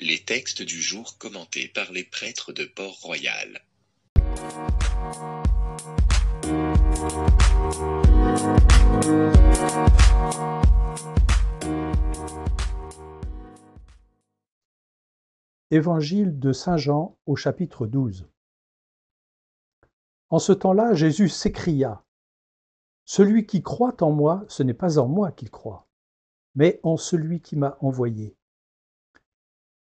Les textes du jour commentés par les prêtres de Port-Royal. Évangile de Saint Jean au chapitre 12. En ce temps-là, Jésus s'écria Celui qui croit en moi, ce n'est pas en moi qu'il croit, mais en celui qui m'a envoyé.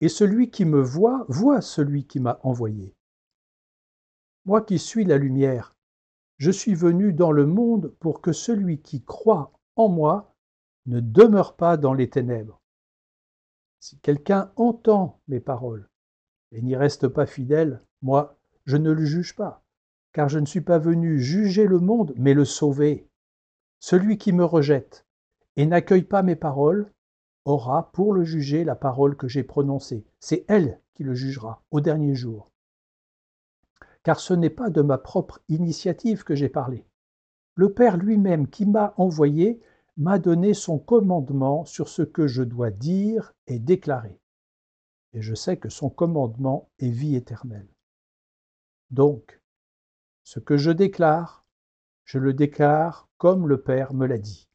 Et celui qui me voit, voit celui qui m'a envoyé. Moi qui suis la lumière, je suis venu dans le monde pour que celui qui croit en moi ne demeure pas dans les ténèbres. Si quelqu'un entend mes paroles et n'y reste pas fidèle, moi, je ne le juge pas, car je ne suis pas venu juger le monde, mais le sauver. Celui qui me rejette et n'accueille pas mes paroles aura pour le juger la parole que j'ai prononcée. C'est elle qui le jugera au dernier jour. Car ce n'est pas de ma propre initiative que j'ai parlé. Le Père lui-même qui m'a envoyé m'a donné son commandement sur ce que je dois dire et déclarer. Et je sais que son commandement est vie éternelle. Donc, ce que je déclare, je le déclare comme le Père me l'a dit.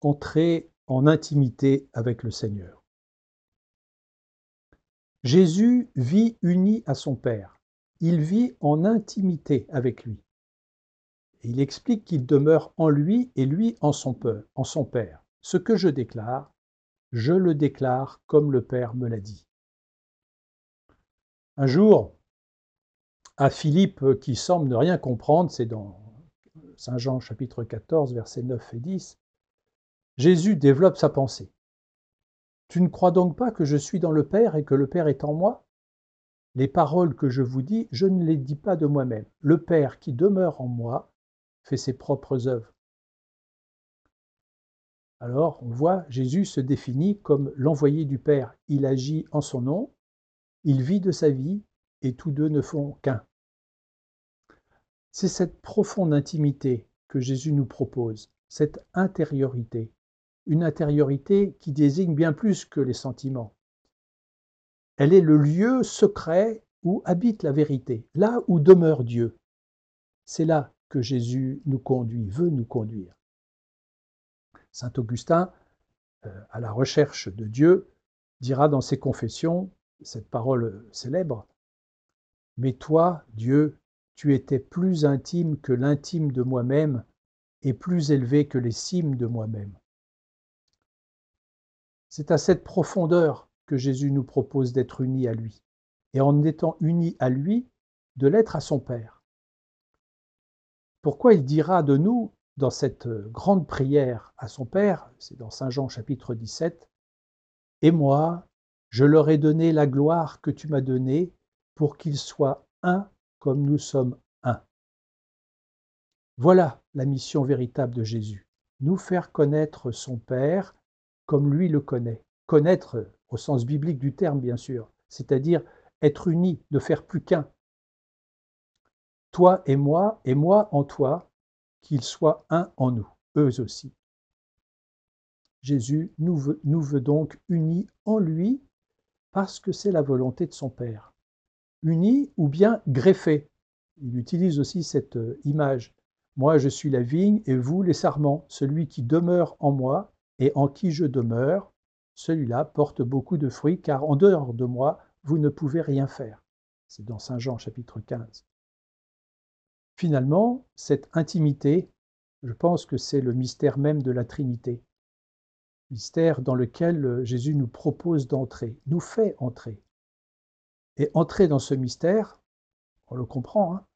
Entrer en intimité avec le Seigneur. Jésus vit uni à son Père. Il vit en intimité avec lui. il explique qu'il demeure en lui et lui en son, père, en son Père. Ce que je déclare, je le déclare comme le Père me l'a dit. Un jour, à Philippe qui semble ne rien comprendre, c'est dans Saint Jean chapitre 14, versets 9 et 10, Jésus développe sa pensée. Tu ne crois donc pas que je suis dans le Père et que le Père est en moi? Les paroles que je vous dis, je ne les dis pas de moi-même. Le Père qui demeure en moi fait ses propres œuvres. Alors, on voit, Jésus se définit comme l'envoyé du Père. Il agit en son nom, il vit de sa vie, et tous deux ne font qu'un. C'est cette profonde intimité que Jésus nous propose, cette intériorité une intériorité qui désigne bien plus que les sentiments. Elle est le lieu secret où habite la vérité, là où demeure Dieu. C'est là que Jésus nous conduit, veut nous conduire. Saint Augustin, euh, à la recherche de Dieu, dira dans ses confessions cette parole célèbre, Mais toi, Dieu, tu étais plus intime que l'intime de moi-même et plus élevé que les cimes de moi-même. C'est à cette profondeur que Jésus nous propose d'être unis à lui, et en étant unis à lui, de l'être à son Père. Pourquoi il dira de nous, dans cette grande prière à son Père, c'est dans Saint Jean chapitre 17, Et moi, je leur ai donné la gloire que tu m'as donnée pour qu'ils soient un comme nous sommes un. Voilà la mission véritable de Jésus, nous faire connaître son Père comme lui le connaît. Connaître au sens biblique du terme, bien sûr, c'est-à-dire être unis, ne faire plus qu'un. Toi et moi, et moi en toi, qu'ils soient un en nous, eux aussi. Jésus nous veut, nous veut donc unis en lui parce que c'est la volonté de son Père. Unis ou bien greffés. Il utilise aussi cette euh, image. Moi, je suis la vigne et vous les sarments. Celui qui demeure en moi et en qui je demeure, celui-là porte beaucoup de fruits, car en dehors de moi, vous ne pouvez rien faire. C'est dans Saint Jean chapitre 15. Finalement, cette intimité, je pense que c'est le mystère même de la Trinité. Mystère dans lequel Jésus nous propose d'entrer, nous fait entrer. Et entrer dans ce mystère, on le comprend, hein,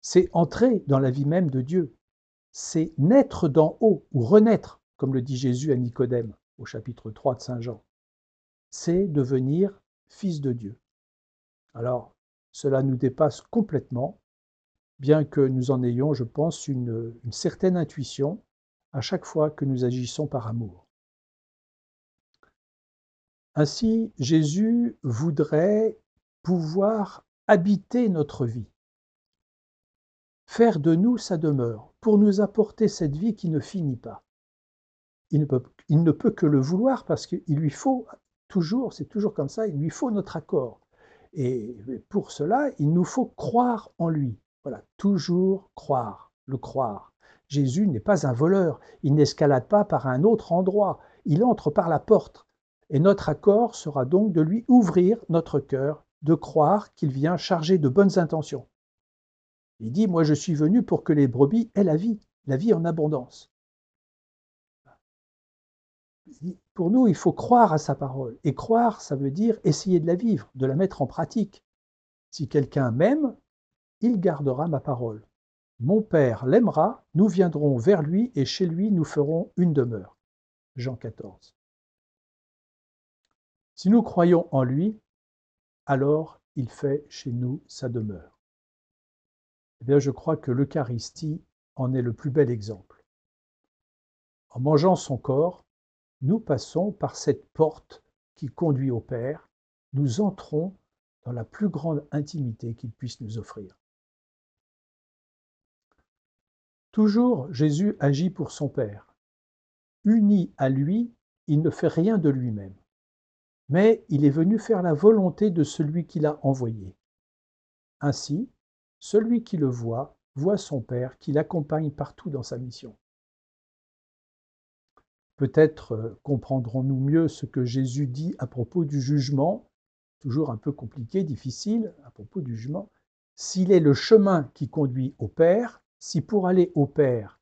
c'est entrer dans la vie même de Dieu. C'est naître d'en haut ou renaître comme le dit Jésus à Nicodème au chapitre 3 de Saint Jean. C'est devenir fils de Dieu. Alors, cela nous dépasse complètement, bien que nous en ayons, je pense, une, une certaine intuition à chaque fois que nous agissons par amour. Ainsi, Jésus voudrait pouvoir habiter notre vie, faire de nous sa demeure, pour nous apporter cette vie qui ne finit pas. Il ne peut, que le vouloir parce qu'il lui faut toujours, c'est toujours comme ça, il lui faut notre accord. Et pour cela, il nous faut croire en lui. Voilà, toujours croire, le croire. Jésus n'est pas un voleur, il n'escalade pas par un autre endroit, il entre par la porte. Et notre accord sera donc de lui ouvrir notre cœur, de croire qu'il vient chargé de bonnes intentions. Il dit, moi je suis venu pour que les brebis aient la vie, la vie en abondance. Pour nous, il faut croire à sa parole. Et croire, ça veut dire essayer de la vivre, de la mettre en pratique. Si quelqu'un m'aime, il gardera ma parole. Mon Père l'aimera, nous viendrons vers lui et chez lui nous ferons une demeure. Jean 14. Si nous croyons en lui, alors il fait chez nous sa demeure. Eh bien, je crois que l'Eucharistie en est le plus bel exemple. En mangeant son corps, nous passons par cette porte qui conduit au Père, nous entrons dans la plus grande intimité qu'il puisse nous offrir. Toujours, Jésus agit pour son Père. Uni à lui, il ne fait rien de lui-même, mais il est venu faire la volonté de celui qui l'a envoyé. Ainsi, celui qui le voit voit son Père qui l'accompagne partout dans sa mission. Peut-être euh, comprendrons-nous mieux ce que Jésus dit à propos du jugement, toujours un peu compliqué, difficile, à propos du jugement. S'il est le chemin qui conduit au Père, si pour aller au Père,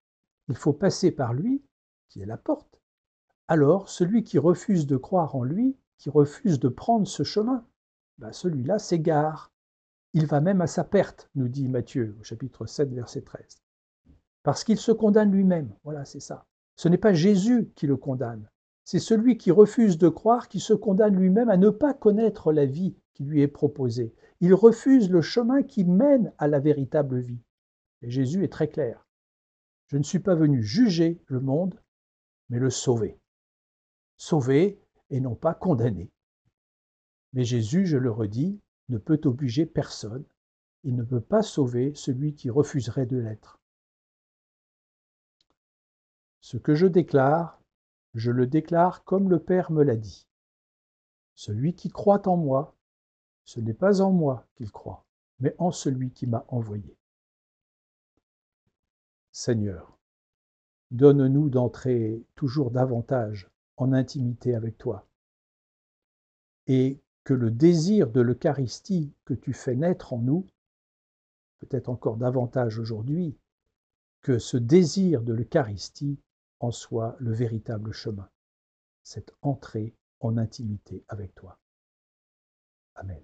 il faut passer par lui, qui est la porte, alors celui qui refuse de croire en lui, qui refuse de prendre ce chemin, ben celui-là s'égare. Il va même à sa perte, nous dit Matthieu au chapitre 7, verset 13. Parce qu'il se condamne lui-même. Voilà, c'est ça. Ce n'est pas Jésus qui le condamne, c'est celui qui refuse de croire qui se condamne lui-même à ne pas connaître la vie qui lui est proposée. Il refuse le chemin qui mène à la véritable vie. Et Jésus est très clair. Je ne suis pas venu juger le monde, mais le sauver. Sauver et non pas condamner. Mais Jésus, je le redis, ne peut obliger personne. Il ne peut pas sauver celui qui refuserait de l'être. Ce que je déclare, je le déclare comme le Père me l'a dit. Celui qui croit en moi, ce n'est pas en moi qu'il croit, mais en celui qui m'a envoyé. Seigneur, donne-nous d'entrer toujours davantage en intimité avec toi, et que le désir de l'Eucharistie que tu fais naître en nous, peut-être encore davantage aujourd'hui, que ce désir de l'Eucharistie en soit le véritable chemin, cette entrée en intimité avec toi. Amen.